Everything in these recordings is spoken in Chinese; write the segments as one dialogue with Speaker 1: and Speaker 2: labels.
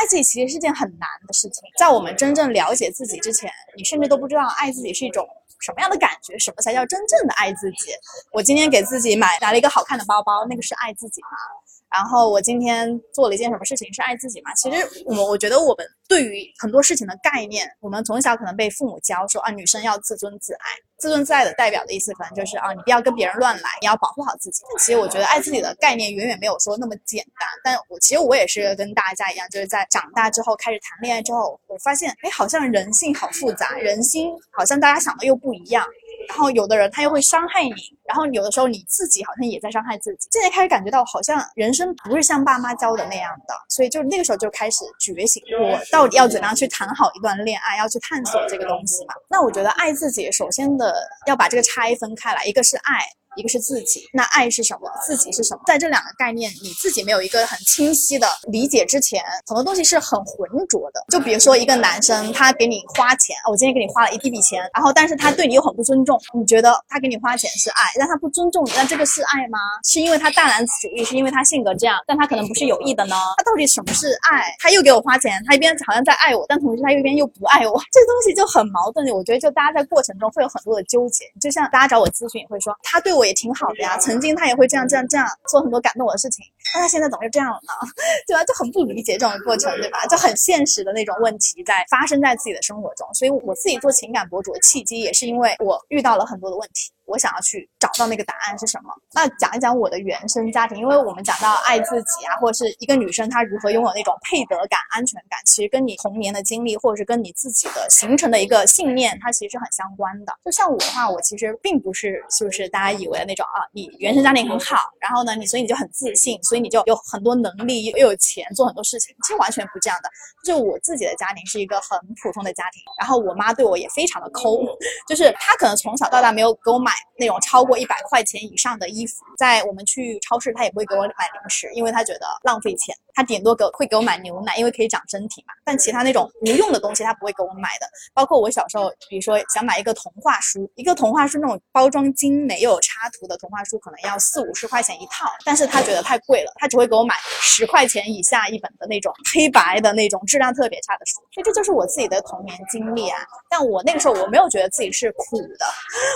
Speaker 1: 爱自己其实是件很难的事情，在我们真正了解自己之前，你甚至都不知道爱自己是一种什么样的感觉，什么才叫真正的爱自己。我今天给自己买拿了一个好看的包包，那个是爱自己吗？然后我今天做了一件什么事情是爱自己嘛？其实我我觉得我们对于很多事情的概念，我们从小可能被父母教说啊，女生要自尊自爱。自尊自爱的代表的意思可能就是啊，你不要跟别人乱来，你要保护好自己。但其实我觉得爱自己的概念远远没有说那么简单。但我其实我也是跟大家一样，就是在长大之后开始谈恋爱之后，我发现哎，好像人性好复杂，人心好像大家想的又不一样。然后有的人他又会伤害你，然后有的时候你自己好像也在伤害自己。现在开始感觉到好像人生不是像爸妈教的那样的，所以就那个时候就开始觉醒，我到底要怎样去谈好一段恋爱，要去探索这个东西嘛？那我觉得爱自己，首先的要把这个拆分开来，一个是爱。一个是自己，那爱是什么？自己是什么？在这两个概念你自己没有一个很清晰的理解之前，很多东西是很浑浊的。就比如说一个男生，他给你花钱，我今天给你花了一笔笔钱，然后但是他对你又很不尊重，你觉得他给你花钱是爱，但他不尊重你，那这个是爱吗？是因为他大男子主义，是因为他性格这样，但他可能不是有意的呢？他到底什么是爱？他又给我花钱，他一边好像在爱我，但同时他又一边又不爱我，这东西就很矛盾。我觉得就大家在过程中会有很多的纠结，就像大家找我咨询也会说，他对我。我也挺好的呀，曾经他也会这样这样这样做很多感动我的事情，那他现在怎么就这样了呢？对吧？就很不理解这种过程，对吧？就很现实的那种问题在发生在自己的生活中，所以我自己做情感博主的契机也是因为我遇到了很多的问题。我想要去找到那个答案是什么？那讲一讲我的原生家庭，因为我们讲到爱自己啊，或者是一个女生她如何拥有那种配得感、安全感，其实跟你童年的经历，或者是跟你自己的形成的一个信念，它其实是很相关的。就像我的话，我其实并不是是不是大家以为的那种啊，你原生家庭很好，然后呢，你所以你就很自信，所以你就有很多能力，又有钱做很多事情，其实完全不这样的。就我自己的家庭是一个很普通的家庭，然后我妈对我也非常的抠，就是她可能从小到大没有给我买。那种超过一百块钱以上的衣服，在我们去超市，她也不会给我买零食，因为她觉得浪费钱。他顶多给会给我买牛奶，因为可以长身体嘛。但其他那种无用的东西，他不会给我买的。包括我小时候，比如说想买一个童话书，一个童话书那种包装精美有插图的童话书，可能要四五十块钱一套，但是他觉得太贵了，他只会给我买十块钱以下一本的那种黑白的那种质量特别差的书。所以这就是我自己的童年经历啊。但我那个时候我没有觉得自己是苦的，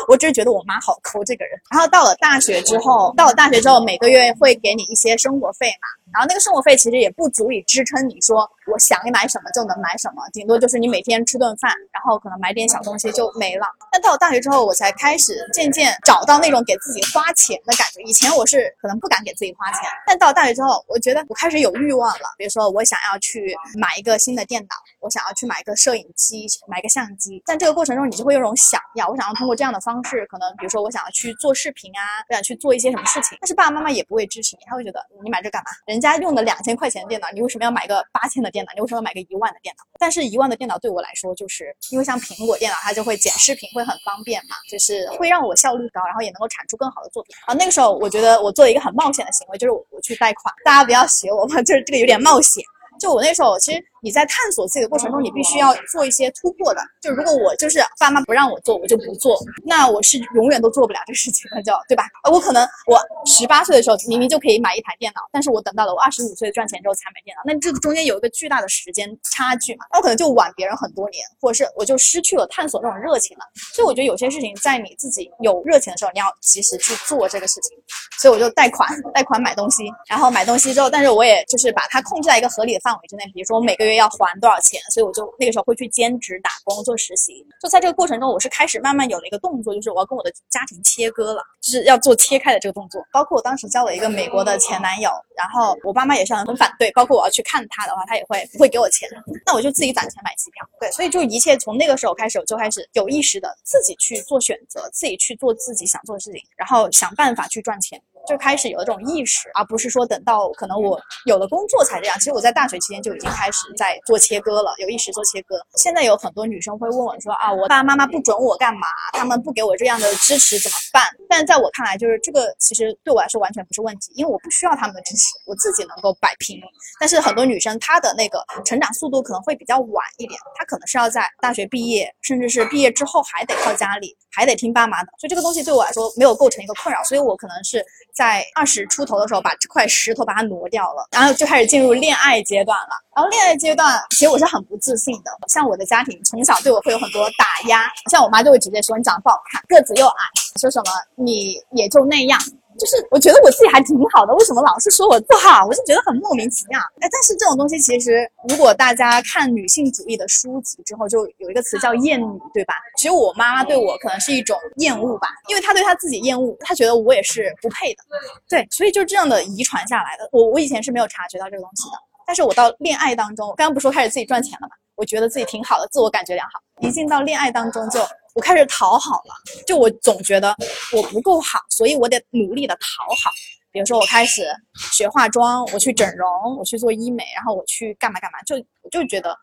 Speaker 1: 我只是觉得我妈好抠这个人。然后到了大学之后，到了大学之后，每个月会给你一些生活费嘛。然后那个生活费其实也不足以支撑你说我想买什么就能买什么，顶多就是你每天吃顿饭，然后可能买点小东西就没了。但到了大学之后，我才开始渐渐找到那种给自己花钱的感觉。以前我是可能不敢给自己花钱，但到了大学之后，我觉得我开始有欲望了。比如说我想要去买一个新的电脑，我想要去买一个摄影机，买个相机。但这个过程中，你就会有种想要，我想要通过这样的方式，可能比如说我想要去做视频啊，我想去做一些什么事情。但是爸爸妈妈也不会支持你，他会觉得你买这干嘛？人。家用的两千块钱的电脑，你为什么要买个八千的电脑？你为什么要买个一万的电脑？但是一万的电脑对我来说，就是因为像苹果电脑，它就会剪视频会很方便嘛，就是会让我效率高，然后也能够产出更好的作品。啊，那个时候我觉得我做了一个很冒险的行为，就是我我去贷款。大家不要学我嘛，就是这个有点冒险。就我那时候其实。你在探索自己的过程中，你必须要做一些突破的。就如果我就是爸妈不让我做，我就不做，那我是永远都做不了这个事情的，就对吧？我可能我十八岁的时候明明就可以买一台电脑，但是我等到了我二十五岁赚钱之后才买电脑，那这个中间有一个巨大的时间差距嘛？那我可能就晚别人很多年，或者是我就失去了探索这种热情了。所以我觉得有些事情在你自己有热情的时候，你要及时去做这个事情。所以我就贷款，贷款买东西，然后买东西之后，但是我也就是把它控制在一个合理的范围之内，比如说我每个月。要还多少钱？所以我就那个时候会去兼职打工做实习。就在这个过程中，我是开始慢慢有了一个动作，就是我要跟我的家庭切割了，就是要做切开的这个动作。包括我当时交了一个美国的前男友，然后我爸妈也是很反对。包括我要去看他的话，他也会不会给我钱？那我就自己攒钱买机票。对，所以就一切从那个时候开始，我就开始有意识的自己去做选择，自己去做自己想做的事情，然后想办法去赚钱。就开始有了这种意识，而不是说等到可能我有了工作才这样。其实我在大学期间就已经开始在做切割了，有意识做切割。现在有很多女生会问我说啊，我爸爸妈妈不准我干嘛，他们不给我这样的支持怎么办？但是在我看来，就是这个其实对我来说完全不是问题，因为我不需要他们的支持，我自己能够摆平。但是很多女生她的那个成长速度可能会比较晚一点，她可能是要在大学毕业，甚至是毕业之后还得靠家里，还得听爸妈的。所以这个东西对我来说没有构成一个困扰，所以我可能是。在二十出头的时候把这块石头把它挪掉了，然后就开始进入恋爱阶段了。然后恋爱阶段，其实我是很不自信的。像我的家庭从小对我会有很多打压，像我妈就会直接说你长得不好看，个子又矮，说什么你也就那样。就是我觉得我自己还挺好的，为什么老是说我不好？我是觉得很莫名其妙。哎，但是这种东西其实，如果大家看女性主义的书籍之后，就有一个词叫厌女，对吧？其实我妈妈对我可能是一种厌恶吧，因为她对她自己厌恶，她觉得我也是不配的。对，所以就是这样的遗传下来的。我我以前是没有察觉到这个东西的，但是我到恋爱当中，刚刚不说开始自己赚钱了嘛？我觉得自己挺好的，自我感觉良好。一进到恋爱当中就。我开始讨好了，就我总觉得我不够好，所以我得努力的讨好。比如说，我开始学化妆，我去整容，我去做医美，然后我去干嘛干嘛，就我就觉得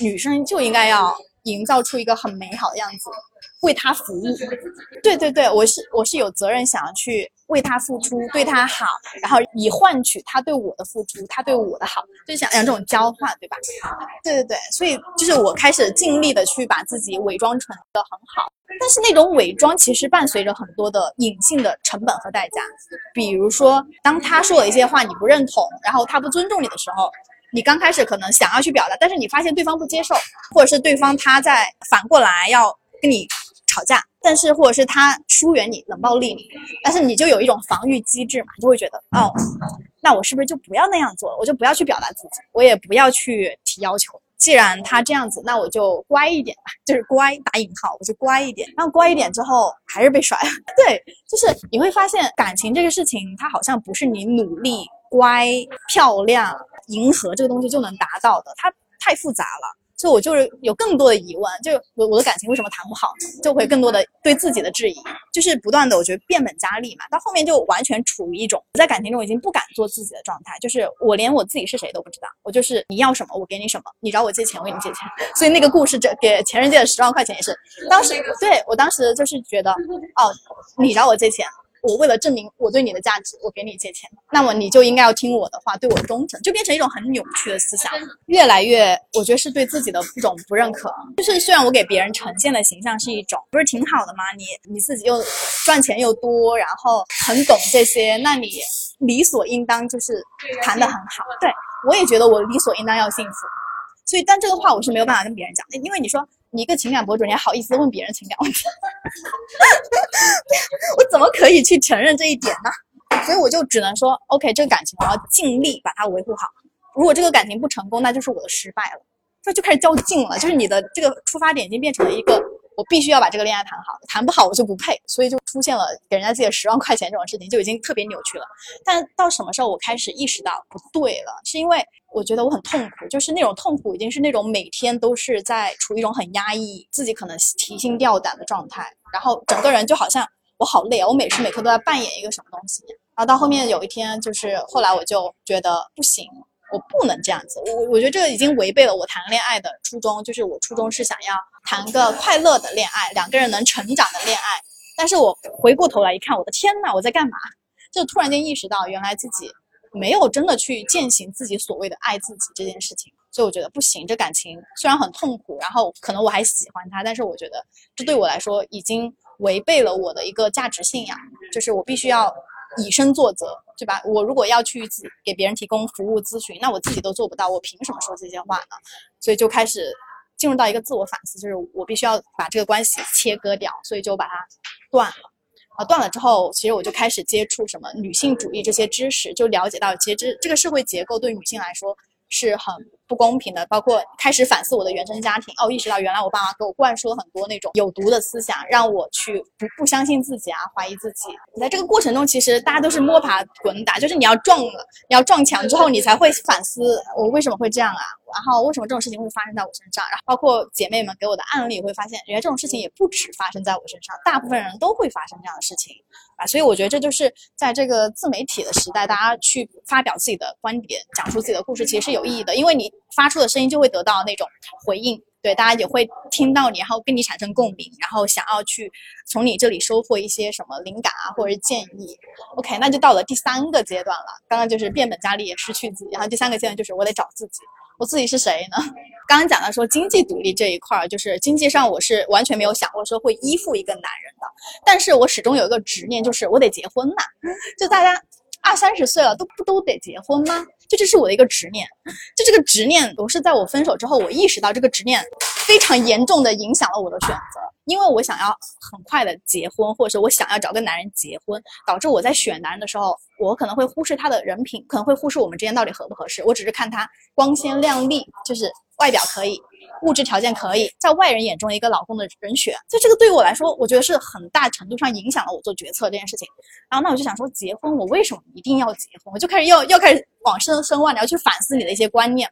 Speaker 1: 女生就应该要营造出一个很美好的样子。为他服务，对对对，我是我是有责任想要去为他付出，对他好，然后以换取他对我的付出，他对我的好，就想两种交换，对吧？对对对，所以就是我开始尽力的去把自己伪装成的很好，但是那种伪装其实伴随着很多的隐性的成本和代价，比如说当他说了一些话你不认同，然后他不尊重你的时候，你刚开始可能想要去表达，但是你发现对方不接受，或者是对方他在反过来要跟你。吵架，但是或者是他疏远你、冷暴力你，但是你就有一种防御机制嘛，你就会觉得哦，那我是不是就不要那样做了？我就不要去表达自己，我也不要去提要求。既然他这样子，那我就乖一点吧，就是乖打引号，我就乖一点。然后乖一点之后，还是被甩。对，就是你会发现感情这个事情，它好像不是你努力、乖、漂亮、迎合这个东西就能达到的，它太复杂了。所以我就是有更多的疑问，就我我的感情为什么谈不好，就会更多的对自己的质疑，就是不断的我觉得变本加厉嘛，到后面就完全处于一种在感情中已经不敢做自己的状态，就是我连我自己是谁都不知道，我就是你要什么我给你什么，你找我借钱我给你借钱，所以那个故事这给前任借的十万块钱也是，当时对我当时就是觉得哦，你找我借钱。我为了证明我对你的价值，我给你借钱，那么你就应该要听我的话，对我忠诚，就变成一种很扭曲的思想，越来越，我觉得是对自己的一种不认可。就是虽然我给别人呈现的形象是一种，不是挺好的吗？你你自己又赚钱又多，然后很懂这些，那你理所应当就是谈的很好。对我也觉得我理所应当要幸福，所以但这个话我是没有办法跟别人讲的，因为你说。你一个情感博主，你还好意思问别人情感问题？我怎么可以去承认这一点呢？所以我就只能说，OK，这个感情我要尽力把它维护好。如果这个感情不成功，那就是我的失败了。这就开始较劲了，就是你的这个出发点已经变成了一个。我必须要把这个恋爱谈好，谈不好我就不配，所以就出现了给人家借十万块钱这种事情，就已经特别扭曲了。但到什么时候我开始意识到不对了，是因为我觉得我很痛苦，就是那种痛苦已经是那种每天都是在处于一种很压抑、自己可能提心吊胆的状态，然后整个人就好像我好累啊，我每时每刻都在扮演一个什么东西。然后到后面有一天，就是后来我就觉得不行。我不能这样子，我我觉得这个已经违背了我谈恋爱的初衷，就是我初衷是想要谈个快乐的恋爱，两个人能成长的恋爱。但是我回过头来一看，我的天呐，我在干嘛？就突然间意识到，原来自己没有真的去践行自己所谓的爱自己这件事情。所以我觉得不行，这感情虽然很痛苦，然后可能我还喜欢他，但是我觉得这对我来说已经违背了我的一个价值信仰，就是我必须要。以身作则，对吧？我如果要去给别人提供服务咨询，那我自己都做不到，我凭什么说这些话呢？所以就开始进入到一个自我反思，就是我必须要把这个关系切割掉，所以就把它断了。啊，断了之后，其实我就开始接触什么女性主义这些知识，就了解到其实这这个社会结构对女性来说是很。不公平的，包括开始反思我的原生家庭，哦，意识到原来我爸妈给我灌输了很多那种有毒的思想，让我去不不相信自己啊，怀疑自己。你在这个过程中，其实大家都是摸爬滚打，就是你要撞了，你要撞墙之后，你才会反思我为什么会这样啊，然后为什么这种事情会发生在我身上，然后包括姐妹们给我的案例，会发现原来这种事情也不止发生在我身上，大部分人都会发生这样的事情啊，所以我觉得这就是在这个自媒体的时代，大家去发表自己的观点，讲述自己的故事，其实是有意义的，因为你。发出的声音就会得到那种回应，对大家也会听到你，然后跟你产生共鸣，然后想要去从你这里收获一些什么灵感啊，或者是建议。OK，那就到了第三个阶段了。刚刚就是变本加厉，失去自己，然后第三个阶段就是我得找自己。我自己是谁呢？刚刚讲的说经济独立这一块儿，就是经济上我是完全没有想过说会依附一个男人的。但是我始终有一个执念，就是我得结婚呐。就大家二三十岁了，都不都得结婚吗？就这是我的一个执念。就这个执念，我是在我分手之后，我意识到这个执念非常严重的影响了我的选择。因为我想要很快的结婚，或者是我想要找个男人结婚，导致我在选男人的时候，我可能会忽视他的人品，可能会忽视我们之间到底合不合适。我只是看他光鲜亮丽，就是外表可以，物质条件可以，在外人眼中一个老公的人选。所以这个对于我来说，我觉得是很大程度上影响了我做决策这件事情。然后那我就想说，结婚我为什么一定要结婚？我就开始要要开始往深深挖，你要去反思你的一些观念，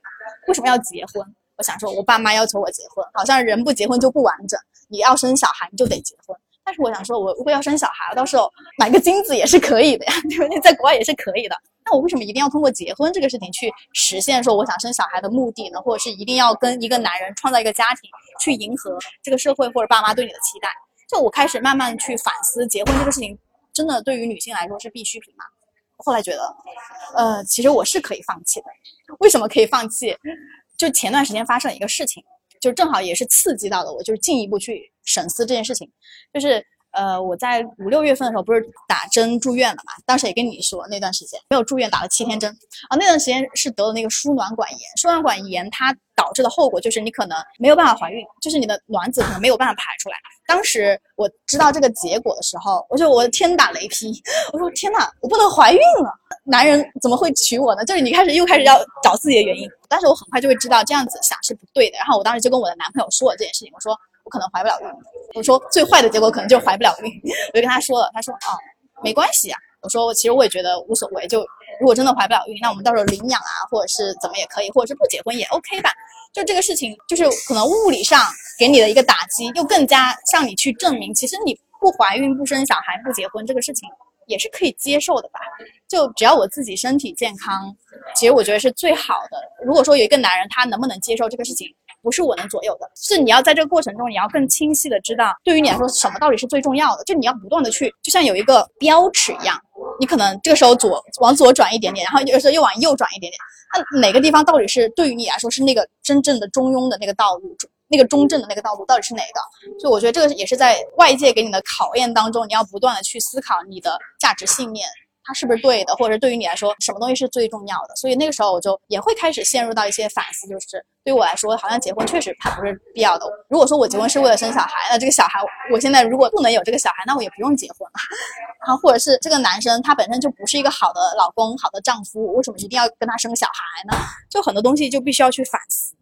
Speaker 1: 为什么要结婚？我想说，我爸妈要求我结婚，好像人不结婚就不完整。你要生小孩，你就得结婚。但是我想说，我如果要生小孩，到时候买个精子也是可以的呀，对不对？在国外也是可以的。那我为什么一定要通过结婚这个事情去实现说我想生小孩的目的呢？或者是一定要跟一个男人创造一个家庭，去迎合这个社会或者爸妈对你的期待？就我开始慢慢去反思，结婚这个事情真的对于女性来说是必需品吗？后来觉得，呃，其实我是可以放弃的。为什么可以放弃？就前段时间发生一个事情，就正好也是刺激到了我，就是进一步去审思这件事情。就是呃，我在五六月份的时候不是打针住院了嘛？当时也跟你说那段时间没有住院，打了七天针啊。那段时间是得了那个输卵管炎，输卵管炎它。导致的后果就是你可能没有办法怀孕，就是你的卵子可能没有办法排出来。当时我知道这个结果的时候，我就我天打雷劈，我说天哪，我不能怀孕了，男人怎么会娶我呢？就是你开始又开始要找自己的原因。但是我很快就会知道这样子想是不对的。然后我当时就跟我的男朋友说了这件事情，我说我可能怀不了孕，我说最坏的结果可能就是怀不了孕。我就跟他说了，他说啊没关系啊，我说我其实我也觉得无所谓，就如果真的怀不了孕，那我们到时候领养啊，或者是怎么也可以，或者是不结婚也 OK 吧。就这个事情，就是可能物理上给你的一个打击，又更加向你去证明，其实你不怀孕、不生小孩、不结婚这个事情也是可以接受的吧？就只要我自己身体健康，其实我觉得是最好的。如果说有一个男人，他能不能接受这个事情，不是我能左右的，是你要在这个过程中，你要更清晰的知道，对于你来说什么到底是最重要的，就你要不断的去，就像有一个标尺一样，你可能这个时候左往左转一点点，然后有时候又往右转一点点。那哪个地方到底是对于你来说是那个真正的中庸的那个道路，那个中正的那个道路到底是哪个？所以我觉得这个也是在外界给你的考验当中，你要不断的去思考你的价值信念。它是不是对的，或者对于你来说，什么东西是最重要的？所以那个时候我就也会开始陷入到一些反思，就是对于我来说，好像结婚确实它不是必要的。如果说我结婚是为了生小孩，那这个小孩我现在如果不能有这个小孩，那我也不用结婚了。然后或者是这个男生他本身就不是一个好的老公、好的丈夫，为什么一定要跟他生小孩呢？就很多东西就必须要去反思。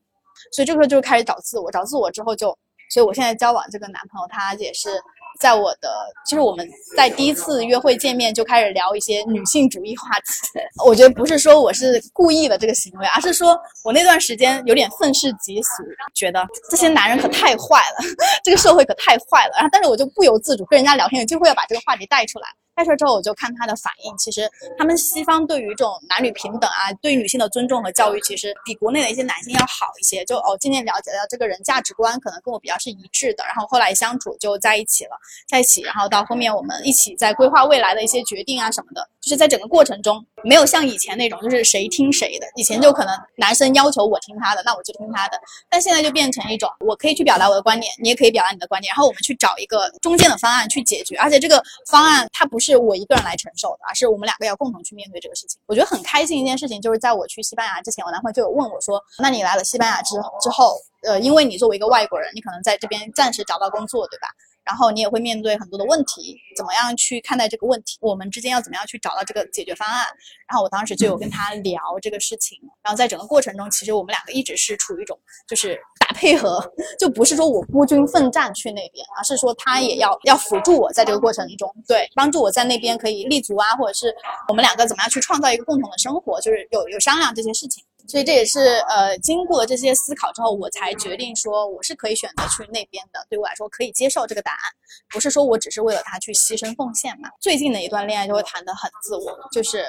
Speaker 1: 所以这个时候就开始找自我，找自我之后就，所以我现在交往这个男朋友他也是。在我的，就是我们在第一次约会见面就开始聊一些女性主义话题。我觉得不是说我是故意的这个行为，而是说我那段时间有点愤世嫉俗，觉得这些男人可太坏了，这个社会可太坏了。然后，但是我就不由自主跟人家聊天，就会要把这个话题带出来。开出之后，我就看他的反应。其实他们西方对于这种男女平等啊，对女性的尊重和教育，其实比国内的一些男性要好一些。就哦，渐渐了解到这个人价值观可能跟我比较是一致的。然后后来相处就在一起了，在一起，然后到后面我们一起在规划未来的一些决定啊什么的。就是在整个过程中，没有像以前那种就是谁听谁的。以前就可能男生要求我听他的，那我就听他的。但现在就变成一种，我可以去表达我的观点，你也可以表达你的观点，然后我们去找一个中间的方案去解决。而且这个方案它不是是我一个人来承受的，而是我们两个要共同去面对这个事情。我觉得很开心一件事情，就是在我去西班牙之前，我男朋友就有问我说：“那你来了西班牙之之后，呃，因为你作为一个外国人，你可能在这边暂时找到工作，对吧？”然后你也会面对很多的问题，怎么样去看待这个问题？我们之间要怎么样去找到这个解决方案？然后我当时就有跟他聊这个事情。然后在整个过程中，其实我们两个一直是处于一种就是配合，就不是说我孤军奋战去那边，而是说他也要要辅助我在这个过程中，对，帮助我在那边可以立足啊，或者是我们两个怎么样去创造一个共同的生活，就是有有商量这些事情。所以这也是呃，经过这些思考之后，我才决定说我是可以选择去那边的。对我来说，可以接受这个答案，不是说我只是为了他去牺牲奉献嘛。最近的一段恋爱就会谈得很自我，就是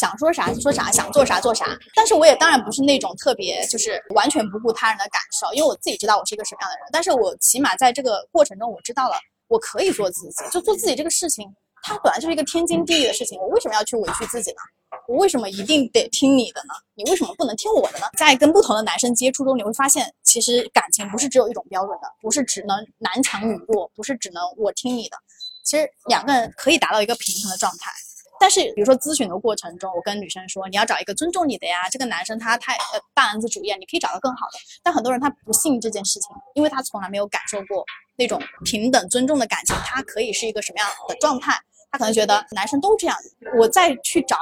Speaker 1: 想说啥就说啥，想做啥做啥。但是我也当然不是那种特别就是完全不顾他人的感受，因为我自己知道我是一个什么样的人。但是我起码在这个过程中，我知道了我可以做自己，就做自己这个事情，它本来就是一个天经地义的事情，我为什么要去委屈自己呢？我为什么一定得听你的呢？你为什么不能听我的呢？在跟不同的男生接触中，你会发现，其实感情不是只有一种标准的，不是只能男强女弱，不是只能我听你的，其实两个人可以达到一个平衡的状态。但是，比如说咨询的过程中，我跟女生说，你要找一个尊重你的呀。这个男生他太呃大男子主义，你可以找到更好的。但很多人他不信这件事情，因为他从来没有感受过那种平等尊重的感情，他可以是一个什么样的状态？他可能觉得男生都这样，我再去找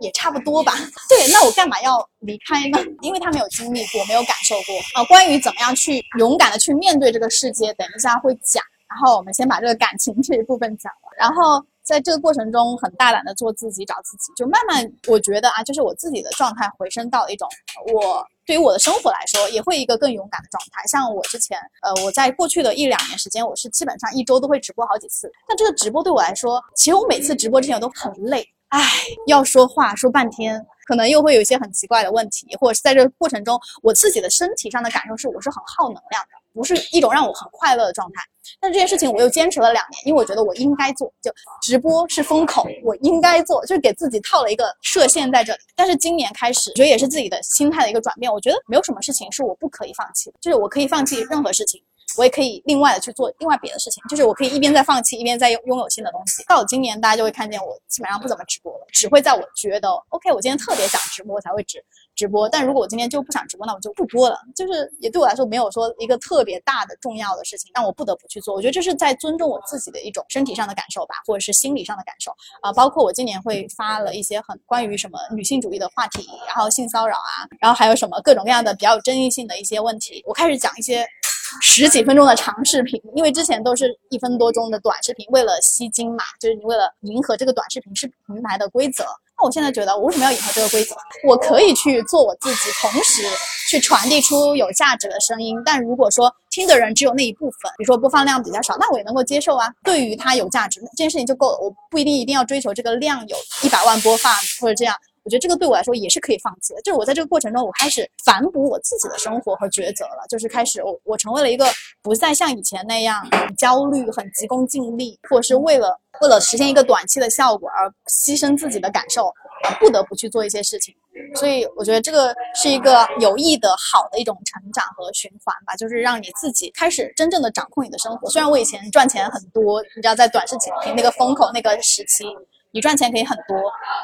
Speaker 1: 也差不多吧。对，那我干嘛要离开呢？因为他没有经历过，没有感受过啊。关于怎么样去勇敢的去面对这个世界，等一下会讲。然后我们先把这个感情这一部分讲了，然后。在这个过程中，很大胆的做自己，找自己，就慢慢，我觉得啊，就是我自己的状态回升到一种，我对于我的生活来说，也会一个更勇敢的状态。像我之前，呃，我在过去的一两年时间，我是基本上一周都会直播好几次。但这个直播对我来说，其实我每次直播之前都很累，唉，要说话说半天，可能又会有一些很奇怪的问题，或者是在这个过程中，我自己的身体上的感受是，我是很耗能量的。不是一种让我很快乐的状态，但这件事情我又坚持了两年，因为我觉得我应该做，就直播是风口，我应该做，就是给自己套了一个设限在这里。但是今年开始，我觉得也是自己的心态的一个转变，我觉得没有什么事情是我不可以放弃的，就是我可以放弃任何事情。我也可以另外的去做另外别的事情，就是我可以一边在放弃，一边在拥拥有新的东西。到今年，大家就会看见我基本上不怎么直播了，只会在我觉得 OK，我今天特别想直播才会直直播。但如果我今天就不想直播，那我就不播了。就是也对我来说没有说一个特别大的重要的事情让我不得不去做。我觉得这是在尊重我自己的一种身体上的感受吧，或者是心理上的感受啊。包括我今年会发了一些很关于什么女性主义的话题，然后性骚扰啊，然后还有什么各种各样的比较有争议性的一些问题，我开始讲一些。十几分钟的长视频，因为之前都是一分多钟的短视频，为了吸睛嘛，就是你为了迎合这个短视频视平台的规则。那我现在觉得，我为什么要迎合这个规则？我可以去做我自己，同时去传递出有价值的声音。但如果说听的人只有那一部分，比如说播放量比较少，那我也能够接受啊。对于它有价值，这件事情就够了。我不一定一定要追求这个量有一百万播放或者这样。我觉得这个对我来说也是可以放弃的，就是我在这个过程中，我开始反哺我自己的生活和抉择了，就是开始我我成为了一个不再像以前那样焦虑、很急功近利，或者是为了为了实现一个短期的效果而牺牲自己的感受，而不得不去做一些事情。所以我觉得这个是一个有益的、好的一种成长和循环吧，就是让你自己开始真正的掌控你的生活。虽然我以前赚钱很多，你知道在短视频那个风口那个时期。你赚钱可以很多，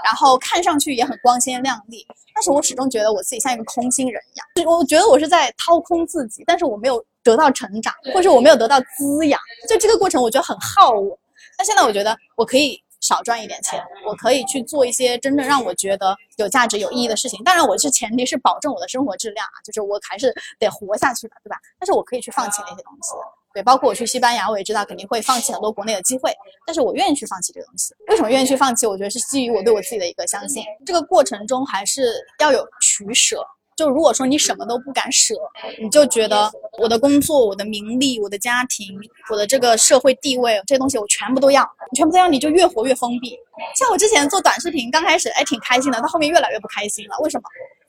Speaker 1: 然后看上去也很光鲜亮丽，但是我始终觉得我自己像一个空心人一样，我觉得我是在掏空自己，但是我没有得到成长，或者我没有得到滋养，就这个过程我觉得很耗我。那现在我觉得我可以少赚一点钱，我可以去做一些真正让我觉得有价值、有意义的事情。当然，我是前提是保证我的生活质量啊，就是我还是得活下去的，对吧？但是我可以去放弃那些东西。对，包括我去西班牙，我也知道肯定会放弃很多国内的机会，但是我愿意去放弃这个东西。为什么愿意去放弃？我觉得是基于我对我自己的一个相信。这个过程中还是要有取舍。就如果说你什么都不敢舍，你就觉得我的工作、我的名利、我的家庭、我的这个社会地位这些东西我全部都要，你全部都要，你就越活越封闭。像我之前做短视频，刚开始哎挺开心的，到后面越来越不开心了。为什么？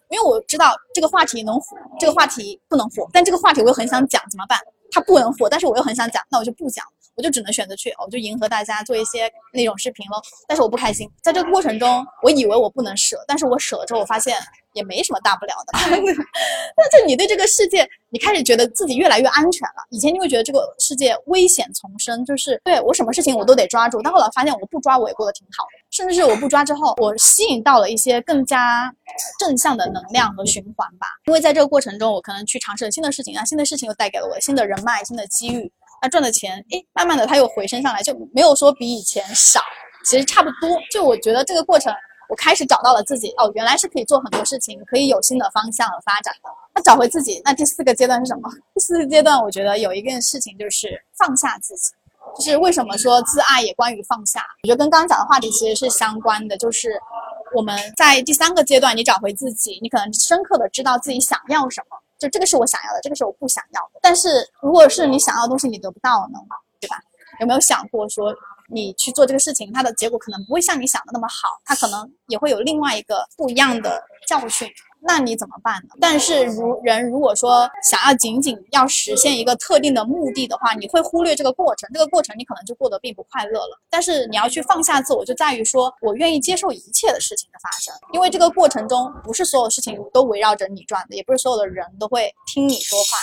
Speaker 1: 因为我知道这个话题能火，这个话题不能火，但这个话题我又很想讲，怎么办？它不能火，但是我又很想讲，那我就不讲，我就只能选择去，我就迎合大家做一些那种视频了。但是我不开心，在这个过程中，我以为我不能舍，但是我舍了之后，我发现也没什么大不了的。但是你对这个世界，你开始觉得自己越来越安全了。以前你会觉得这个世界危险丛生，就是对我什么事情我都得抓住，但后来发现我不抓我也过得挺好的。甚至是我不抓之后，我吸引到了一些更加正向的能量和循环吧。因为在这个过程中，我可能去尝试了新的事情啊，新的事情又带给了我新的人脉、新的机遇。那赚的钱，诶，慢慢的它又回升上来，就没有说比以前少，其实差不多。就我觉得这个过程，我开始找到了自己，哦，原来是可以做很多事情，可以有新的方向和发展的。那找回自己，那第四个阶段是什么？第四个阶段，我觉得有一件事情就是放下自己。就是为什么说自爱也关于放下？我觉得跟刚刚讲的话题其实是相关的。就是我们在第三个阶段，你找回自己，你可能深刻的知道自己想要什么。就这个是我想要的，这个是我不想要的。但是如果是你想要的东西你得不到呢，对吧？有没有想过说你去做这个事情，它的结果可能不会像你想的那么好，它可能也会有另外一个不一样的教训。那你怎么办呢？但是如人如果说想要仅仅要实现一个特定的目的的话，你会忽略这个过程，这个过程你可能就过得并不快乐了。但是你要去放下自我，就在于说我愿意接受一切的事情的发生，因为这个过程中不是所有事情都围绕着你转的，也不是所有的人都会听你说话。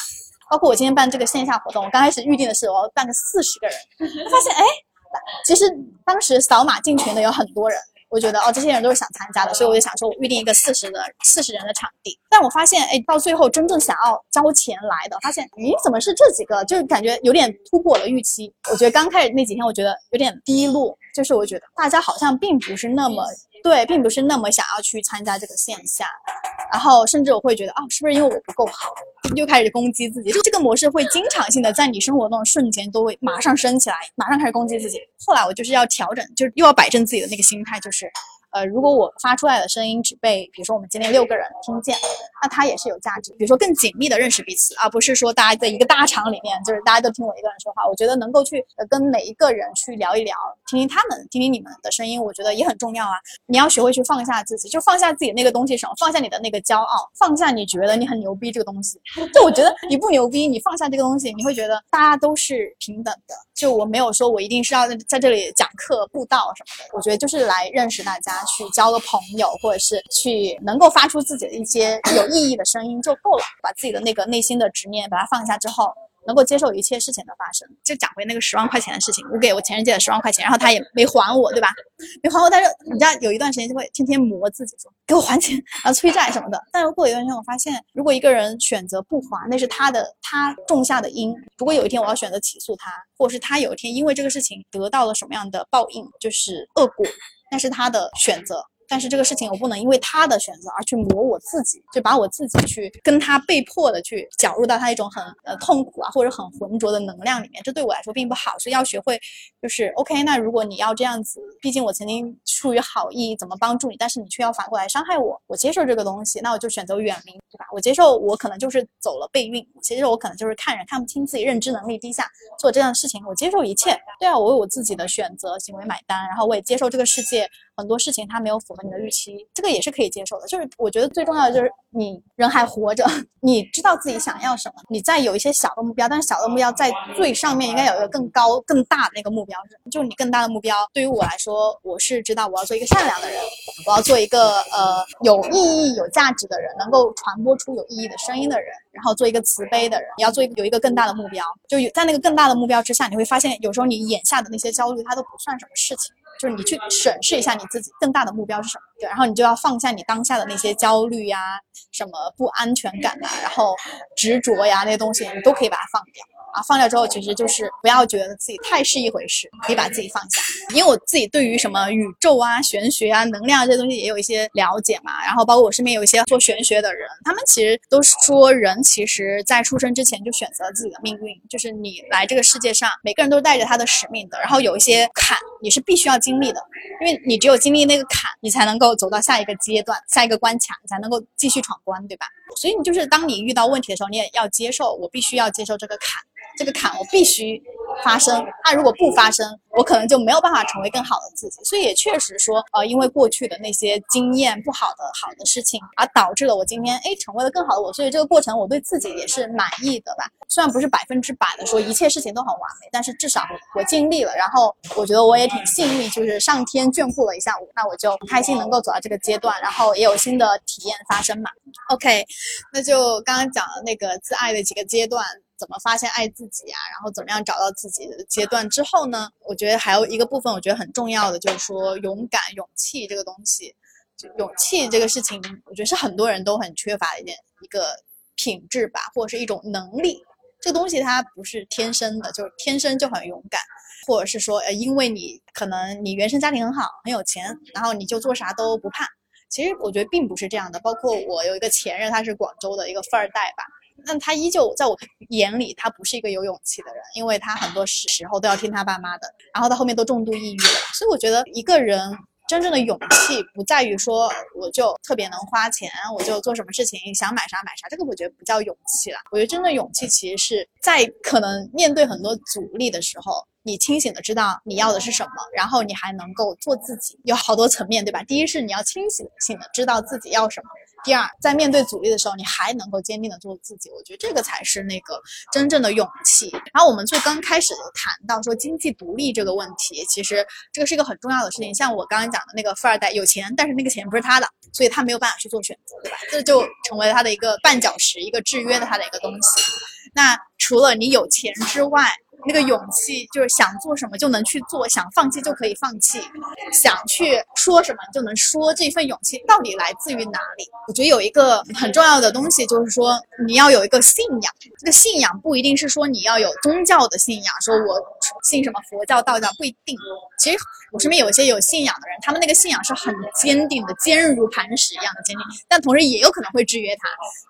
Speaker 1: 包括我今天办这个线下活动，我刚开始预定的是我要办个四十个人，发现哎。其实当时扫码进群的有很多人。我觉得哦，这些人都是想参加的，所以我就想说，我预定一个四十的四十人的场地。但我发现，哎，到最后真正想要交钱来的，发现，咦，怎么是这几个？就是感觉有点突破了预期。我觉得刚开始那几天，我觉得有点低落，就是我觉得大家好像并不是那么对，并不是那么想要去参加这个线下。然后甚至我会觉得，哦，是不是因为我不够好？又开始攻击自己，就这个模式会经常性的在你生活中的瞬间都会马上升起来，马上开始攻击自己。后来我就是要调整，就是又要摆正自己的那个心态，就是。呃，如果我发出来的声音只被，比如说我们今天六个人听见，那它也是有价值。比如说更紧密的认识彼此，而不是说大家在一个大场里面，就是大家都听我一个人说话。我觉得能够去跟每一个人去聊一聊，听听他们，听听你们的声音，我觉得也很重要啊。你要学会去放下自己，就放下自己那个东西什么，放下你的那个骄傲，放下你觉得你很牛逼这个东西。就我觉得你不牛逼，你放下这个东西，你会觉得大家都是平等的。就我没有说我一定是要在在这里讲课布道什么的，我觉得就是来认识大家，去交个朋友，或者是去能够发出自己的一些有意义的声音就够了，把自己的那个内心的执念把它放下之后。能够接受一切事情的发生，就讲回那个十万块钱的事情。我给我前任借了十万块钱，然后他也没还我，对吧？没还我，但是你知道有一段时间就会天天磨自己，说给我还钱，然后催债什么的。但是过一段时间，我发现，如果一个人选择不还，那是他的他种下的因。如果有一天我要选择起诉他，或者是他有一天因为这个事情得到了什么样的报应，就是恶果，那是他的选择。但是这个事情我不能因为他的选择而去磨我自己，就把我自己去跟他被迫的去搅入到他一种很呃痛苦啊或者很浑浊的能量里面，这对我来说并不好。所以要学会，就是 OK。那如果你要这样子，毕竟我曾经出于好意怎么帮助你，但是你却要反过来伤害我，我接受这个东西，那我就选择远离，对吧？我接受我可能就是走了背运，其实我可能就是看人看不清自己，认知能力低下，做这样的事情，我接受一切。对啊，我为我自己的选择行为买单，然后我也接受这个世界。很多事情它没有符合你的预期，这个也是可以接受的。就是我觉得最重要的就是你人还活着，你知道自己想要什么，你再有一些小的目标，但是小的目标在最上面应该有一个更高更大的那个目标，就是你更大的目标。对于我来说，我是知道我要做一个善良的人，我要做一个呃有意义、有价值的人，能够传播出有意义的声音的人，然后做一个慈悲的人。你要做一个有一个更大的目标，就有在那个更大的目标之下，你会发现有时候你眼下的那些焦虑，它都不算什么事情。就是你去审视一下你自己更大的目标是什么，对，然后你就要放下你当下的那些焦虑呀、什么不安全感呐，然后执着呀那些东西，你都可以把它放掉。啊，放掉之后，其实就是不要觉得自己太是一回事，可以把自己放下。因为我自己对于什么宇宙啊、玄学啊、能量这些东西也有一些了解嘛。然后包括我身边有一些做玄学的人，他们其实都是说，人其实在出生之前就选择了自己的命运，就是你来这个世界上，每个人都带着他的使命的。然后有一些坎也是必须要经历的，因为你只有经历那个坎，你才能够走到下一个阶段、下一个关卡，你才能够继续闯关，对吧？所以你就是当你遇到问题的时候，你也要接受，我必须要接受这个坎。这个坎我必须发生，那如果不发生，我可能就没有办法成为更好的自己。所以也确实说，呃，因为过去的那些经验不好的好的事情，而导致了我今天哎成为了更好的我。所以这个过程我对自己也是满意的吧。虽然不是百分之百的说一切事情都很完美，但是至少我尽力了。然后我觉得我也挺幸运，就是上天眷顾了一下我，那我就很开心能够走到这个阶段，然后也有新的体验发生嘛。OK，那就刚刚讲的那个自爱的几个阶段。怎么发现爱自己啊？然后怎么样找到自己的阶段之后呢？我觉得还有一个部分，我觉得很重要的就是说勇敢、勇气这个东西。勇气这个事情，我觉得是很多人都很缺乏的一件一个品质吧，或者是一种能力。这个东西它不是天生的，就是天生就很勇敢，或者是说呃，因为你可能你原生家庭很好，很有钱，然后你就做啥都不怕。其实我觉得并不是这样的。包括我有一个前任，他是广州的一个富二代吧。但他依旧在我眼里，他不是一个有勇气的人，因为他很多时时候都要听他爸妈的，然后到后面都重度抑郁了。所以我觉得一个人真正的勇气不在于说我就特别能花钱，我就做什么事情想买啥买啥，这个我觉得不叫勇气了。我觉得真的勇气其实是在可能面对很多阻力的时候，你清醒的知道你要的是什么，然后你还能够做自己，有好多层面对吧？第一是你要清醒的知道自己要什么。第二，在面对阻力的时候，你还能够坚定的做自己，我觉得这个才是那个真正的勇气。然后我们最刚开始谈到说经济独立这个问题，其实这个是一个很重要的事情。像我刚刚讲的那个富二代有钱，但是那个钱不是他的，所以他没有办法去做选择，对吧？这就成为了他的一个绊脚石，一个制约的他的一个东西。那除了你有钱之外，那个勇气，就是想做什么就能去做，想放弃就可以放弃，想去说什么就能说。这份勇气到底来自于哪里？我觉得有一个很重要的东西，就是说你要有一个信仰。这个信仰不一定是说你要有宗教的信仰，说我信什么佛教、道教不一定。其实我身边有一些有信仰的人，他们那个信仰是很坚定的，坚如磐石一样的坚定，但同时也有可能会制约他。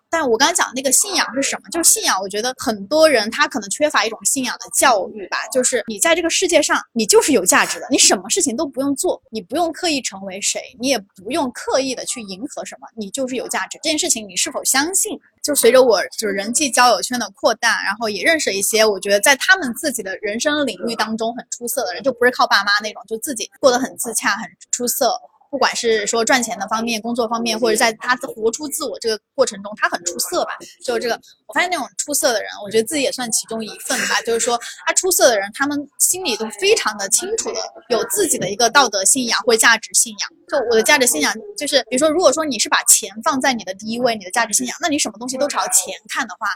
Speaker 1: 但我刚刚讲的那个信仰是什么？就是信仰。我觉得很多人他可能缺乏一种信仰的教育吧。就是你在这个世界上，你就是有价值的。你什么事情都不用做，你不用刻意成为谁，你也不用刻意的去迎合什么，你就是有价值。这件事情你是否相信？就随着我就是人际交友圈的扩大，然后也认识一些我觉得在他们自己的人生领域当中很出色的人，就不是靠爸妈那种，就自己过得很自洽、很出色。不管是说赚钱的方面、工作方面，或者在他活出自我这个过程中，他很出色吧？就这个，我发现那种出色的人，我觉得自己也算其中一份吧。就是说，他出色的人，他们心里都非常的清楚的，有自己的一个道德信仰或价值信仰。就我的价值信仰，就是比如说，如果说你是把钱放在你的第一位，你的价值信仰，那你什么东西都朝钱看的话，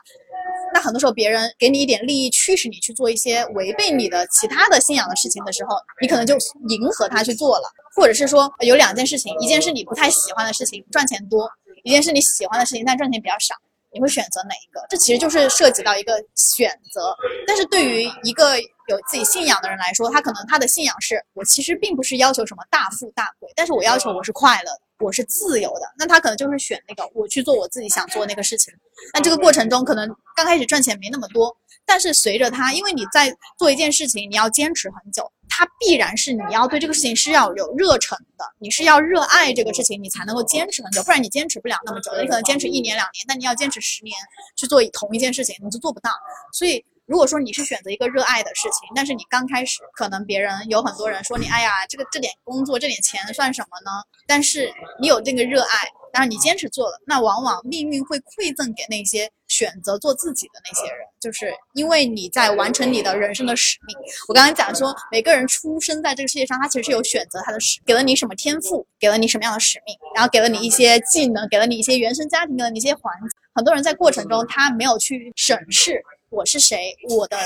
Speaker 1: 那很多时候别人给你一点利益，驱使你去做一些违背你的其他的信仰的事情的时候，你可能就迎合他去做了。或者是说有两件事情，一件是你不太喜欢的事情，赚钱多；一件是你喜欢的事情，但赚钱比较少，你会选择哪一个？这其实就是涉及到一个选择。但是对于一个有自己信仰的人来说，他可能他的信仰是我其实并不是要求什么大富大贵，但是我要求我是快乐的，我是自由的。那他可能就是选那个我去做我自己想做那个事情。那这个过程中可能刚开始赚钱没那么多，但是随着他，因为你在做一件事情，你要坚持很久。它必然是你要对这个事情是要有热忱的，你是要热爱这个事情，你才能够坚持很久，不然你坚持不了那么久。你可能坚持一年两年，但你要坚持十年去做同一件事情，你就做不到。所以，如果说你是选择一个热爱的事情，但是你刚开始可能别人有很多人说你，哎呀，这个这点工作这点钱算什么呢？但是你有这个热爱。但是你坚持做了，那往往命运会馈赠给那些选择做自己的那些人，就是因为你在完成你的人生的使命。我刚刚讲说，每个人出生在这个世界上，他其实是有选择他的使，给了你什么天赋，给了你什么样的使命，然后给了你一些技能，给了你一些原生家庭，的一些环境。很多人在过程中他没有去审视我是谁，我的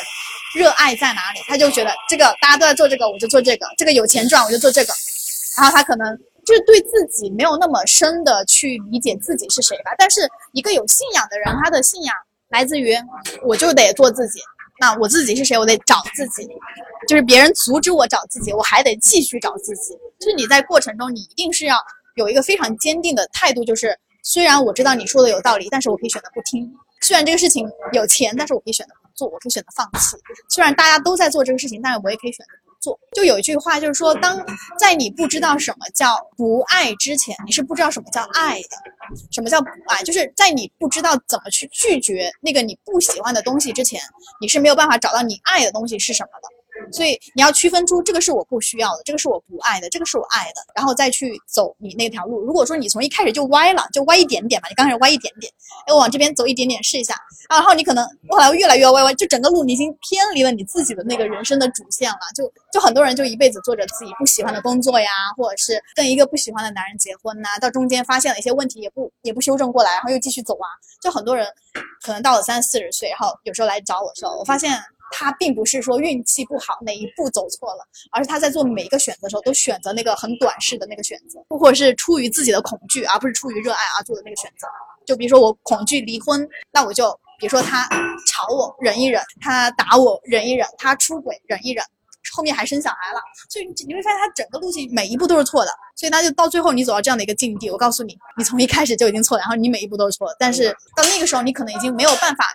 Speaker 1: 热爱在哪里，他就觉得这个大家都在做这个，我就做这个，这个有钱赚我就做这个，然后他可能。就是对自己没有那么深的去理解自己是谁吧，但是一个有信仰的人，他的信仰来自于我就得做自己，那我自己是谁，我得找自己，就是别人阻止我找自己，我还得继续找自己。就是你在过程中，你一定是要有一个非常坚定的态度，就是虽然我知道你说的有道理，但是我可以选择不听；虽然这个事情有钱，但是我可以选择不做，我可以选择放弃；虽然大家都在做这个事情，但是我也可以选择。就有一句话，就是说，当在你不知道什么叫不爱之前，你是不知道什么叫爱的。什么叫不爱？就是在你不知道怎么去拒绝那个你不喜欢的东西之前，你是没有办法找到你爱的东西是什么的。所以你要区分出这个是我不需要的，这个是我不爱的，这个是我爱的，然后再去走你那条路。如果说你从一开始就歪了，就歪一点点嘛，你刚开始歪一点点，哎，我往这边走一点点试一下，啊然后你可能后来越来越歪歪，就整个路你已经偏离了你自己的那个人生的主线了。就就很多人就一辈子做着自己不喜欢的工作呀，或者是跟一个不喜欢的男人结婚呐，到中间发现了一些问题，也不也不修正过来，然后又继续走啊。就很多人可能到了三四十岁，然后有时候来找我说，我发现。他并不是说运气不好哪一步走错了，而是他在做每一个选择的时候都选择那个很短视的那个选择，或者是出于自己的恐惧，而不是出于热爱而做的那个选择。就比如说我恐惧离婚，那我就比如说他吵我忍一忍，他打我忍一忍，他出轨忍一忍，后面还生小孩了，所以你会发现他整个路径每一步都是错的，所以他就到最后你走到这样的一个境地，我告诉你，你从一开始就已经错了，然后你每一步都是错的，但是到那个时候你可能已经没有办法。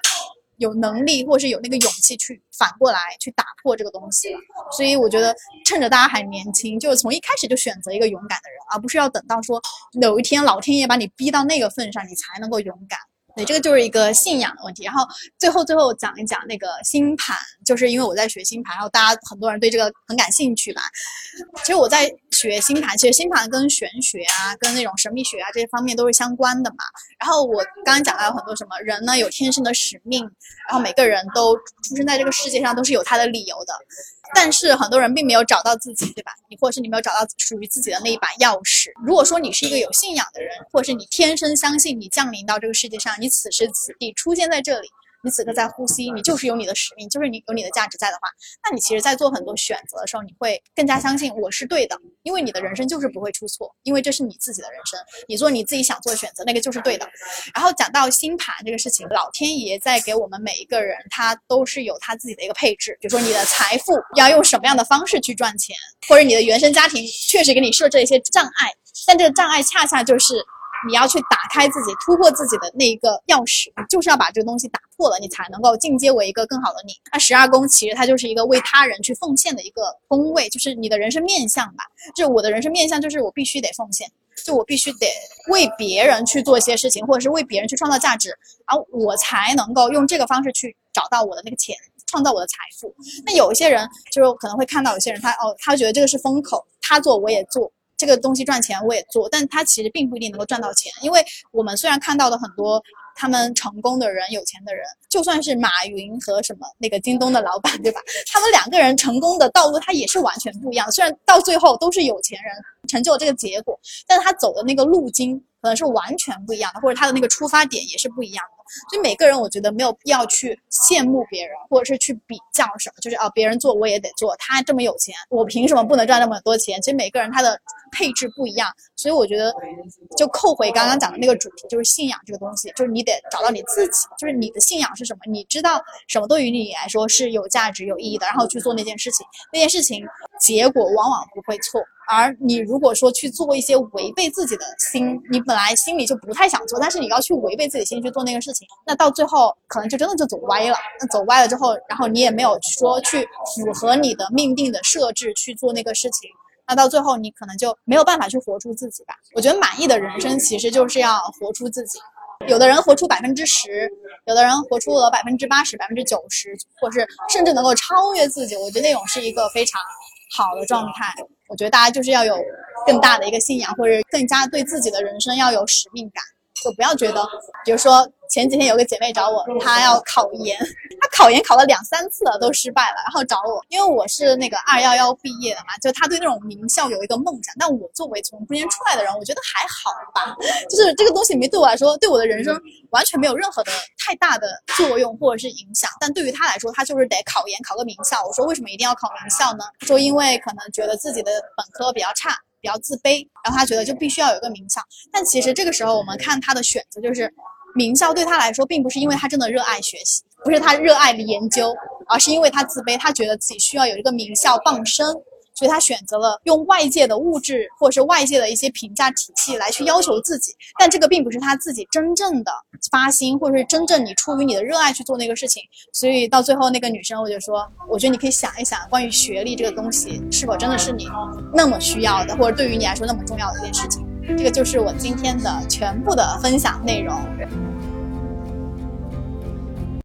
Speaker 1: 有能力，或是有那个勇气去反过来去打破这个东西了，所以我觉得趁着大家还年轻，就是从一开始就选择一个勇敢的人，而不是要等到说有一天老天爷把你逼到那个份上，你才能够勇敢。对，这个就是一个信仰的问题。然后最后最后讲一讲那个星盘，就是因为我在学星盘，然后大家很多人对这个很感兴趣吧。其实我在学星盘，其实星盘跟玄学啊，跟那种神秘学啊这些方面都是相关的嘛。然后我刚刚讲到有很多什么人呢，有天生的使命，然后每个人都出生在这个世界上都是有他的理由的。但是很多人并没有找到自己，对吧？你或者是你没有找到属于自己的那一把钥匙。如果说你是一个有信仰的人，或者是你天生相信你降临到这个世界上，你此时此地出现在这里，你此刻在呼吸，你就是有你的使命，就是你有你的价值在的话，那你其实，在做很多选择的时候，你会更加相信我是对的，因为你的人生就是不会出错，因为这是你自己的人生，你做你自己想做的选择，那个就是对的。然后讲到星盘这个事情，老天爷在给我们每一个人，他都是有他自己的一个配置，比如说你的财富要用什么样的方式去赚钱，或者你的原生家庭确实给你设置了一些障碍，但这个障碍恰恰就是。你要去打开自己、突破自己的那一个钥匙，你就是要把这个东西打破了，你才能够进阶为一个更好的你。那十二宫其实它就是一个为他人去奉献的一个宫位，就是你的人生面相吧。就我的人生面相就是我必须得奉献，就我必须得为别人去做一些事情，或者是为别人去创造价值，然后我才能够用这个方式去找到我的那个钱，创造我的财富。那有一些人就可能会看到有些人他哦，他觉得这个是风口，他做我也做。这个东西赚钱我也做，但他其实并不一定能够赚到钱，因为我们虽然看到的很多他们成功的人、有钱的人，就算是马云和什么那个京东的老板，对吧？他们两个人成功的道路他也是完全不一样。虽然到最后都是有钱人成就了这个结果，但是他走的那个路径可能是完全不一样的，或者他的那个出发点也是不一样的。所以每个人，我觉得没有必要去羡慕别人，或者是去比较什么，就是啊，别人做我也得做，他这么有钱，我凭什么不能赚那么多钱？其实每个人他的配置不一样，所以我觉得就扣回刚刚讲的那个主题，就是信仰这个东西，就是你得找到你自己，就是你的信仰是什么，你知道什么对于你来说是有价值、有意义的，然后去做那件事情，那件事情结果往往不会错。而你如果说去做一些违背自己的心，你本来心里就不太想做，但是你要去违背自己心去做那个事情，那到最后可能就真的就走歪了。那走歪了之后，然后你也没有说去符合你的命定的设置去做那个事情，那到最后你可能就没有办法去活出自己吧。我觉得满意的人生其实就是要活出自己。有的人活出百分之十，有的人活出了百分之八十、百分之九十，或是甚至能够超越自己。我觉得那种是一个非常好的状态。我觉得大家就是要有更大的一个信仰，或者更加对自己的人生要有使命感，就不要觉得，比如说。前几天有个姐妹找我，她要考研，考研考了两三次了都失败了，然后找我，因为我是那个二幺幺毕业的嘛，就他对那种名校有一个梦想，但我作为从中间出来的人，我觉得还好吧，就是这个东西没对我来说，对我的人生完全没有任何的太大的作用或者是影响，但对于他来说，他就是得考研考个名校。我说为什么一定要考名校呢？说因为可能觉得自己的本科比较差，比较自卑，然后他觉得就必须要有一个名校。但其实这个时候我们看他的选择就是。名校对他来说，并不是因为他真的热爱学习，不是他热爱的研究，而是因为他自卑，他觉得自己需要有一个名校傍身，所以他选择了用外界的物质或者是外界的一些评价体系来去要求自己。但这个并不是他自己真正的发心，或者是真正你出于你的热爱去做那个事情。所以到最后，那个女生我就说，我觉得你可以想一想，关于学历这个东西，是否真的是你那么需要的，或者对于你来说那么重要的一件事情。这个就是我今天的全部的分享内容。